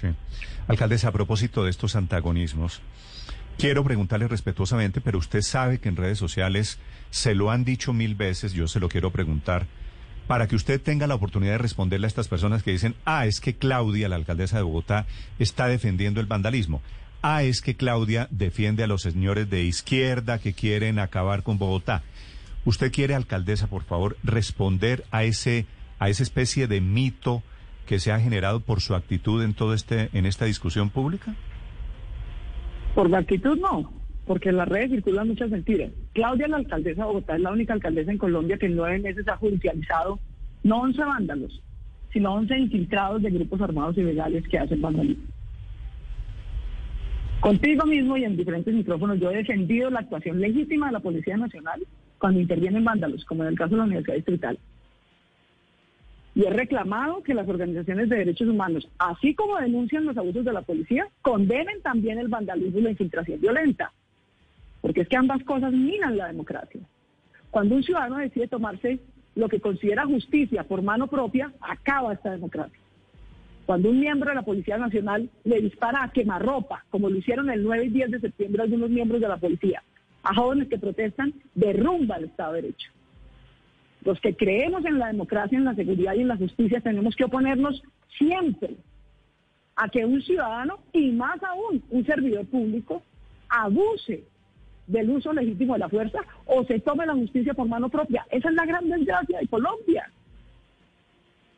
Sí. Alcaldesa, a propósito de estos antagonismos, quiero preguntarle respetuosamente, pero usted sabe que en redes sociales se lo han dicho mil veces, yo se lo quiero preguntar, para que usted tenga la oportunidad de responderle a estas personas que dicen, ah, es que Claudia, la alcaldesa de Bogotá, está defendiendo el vandalismo. Ah, es que Claudia defiende a los señores de izquierda que quieren acabar con Bogotá. ¿Usted quiere, alcaldesa, por favor, responder a ese, a esa especie de mito que se ha generado por su actitud en todo este, en esta discusión pública? Por la actitud no, porque en las redes circulan muchas mentiras. Claudia, la alcaldesa de Bogotá, es la única alcaldesa en Colombia que en nueve meses ha judicializado no 11 vándalos, sino 11 infiltrados de grupos armados ilegales que hacen vandalismo. Contigo mismo y en diferentes micrófonos yo he defendido la actuación legítima de la Policía Nacional cuando intervienen vándalos, como en el caso de la Universidad Distrital. Y he reclamado que las organizaciones de derechos humanos, así como denuncian los abusos de la policía, condenen también el vandalismo y la infiltración violenta. Porque es que ambas cosas minan la democracia. Cuando un ciudadano decide tomarse lo que considera justicia por mano propia, acaba esta democracia. Cuando un miembro de la Policía Nacional le dispara a quemarropa, como lo hicieron el 9 y 10 de septiembre algunos miembros de la policía, a jóvenes que protestan, derrumba el Estado de Derecho. Los que creemos en la democracia, en la seguridad y en la justicia tenemos que oponernos siempre a que un ciudadano y más aún un servidor público abuse del uso legítimo de la fuerza o se tome la justicia por mano propia. Esa es la gran desgracia de Colombia.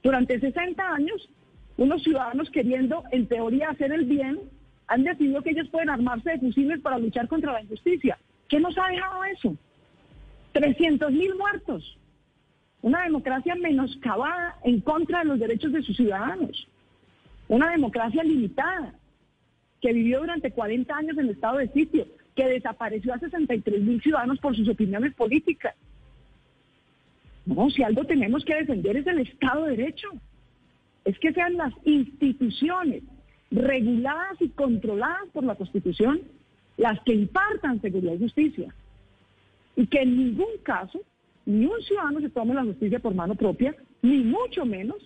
Durante 60 años, unos ciudadanos queriendo, en teoría, hacer el bien, han decidido que ellos pueden armarse de fusiles para luchar contra la injusticia. ¿Qué nos ha dejado eso? 300 mil muertos una democracia menoscabada en contra de los derechos de sus ciudadanos, una democracia limitada, que vivió durante 40 años en estado de sitio, que desapareció a 63 mil ciudadanos por sus opiniones políticas. No, si algo tenemos que defender es el Estado de Derecho. Es que sean las instituciones reguladas y controladas por la Constitución las que impartan seguridad y justicia. Y que en ningún caso ni un ciudadano se tome la justicia por mano propia, ni mucho menos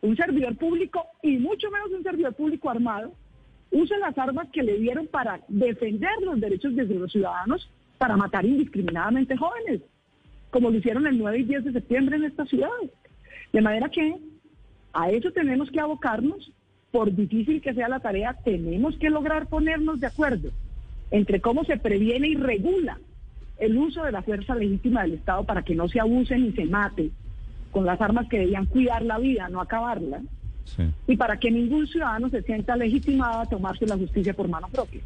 un servidor público y mucho menos un servidor público armado use las armas que le dieron para defender los derechos de los ciudadanos para matar indiscriminadamente jóvenes, como lo hicieron el 9 y 10 de septiembre en esta ciudad. De manera que a eso tenemos que abocarnos, por difícil que sea la tarea, tenemos que lograr ponernos de acuerdo entre cómo se previene y regula el uso de la fuerza legítima del Estado para que no se abuse ni se mate con las armas que debían cuidar la vida, no acabarla, y para que ningún ciudadano se sienta legitimado a tomarse la justicia por mano propia.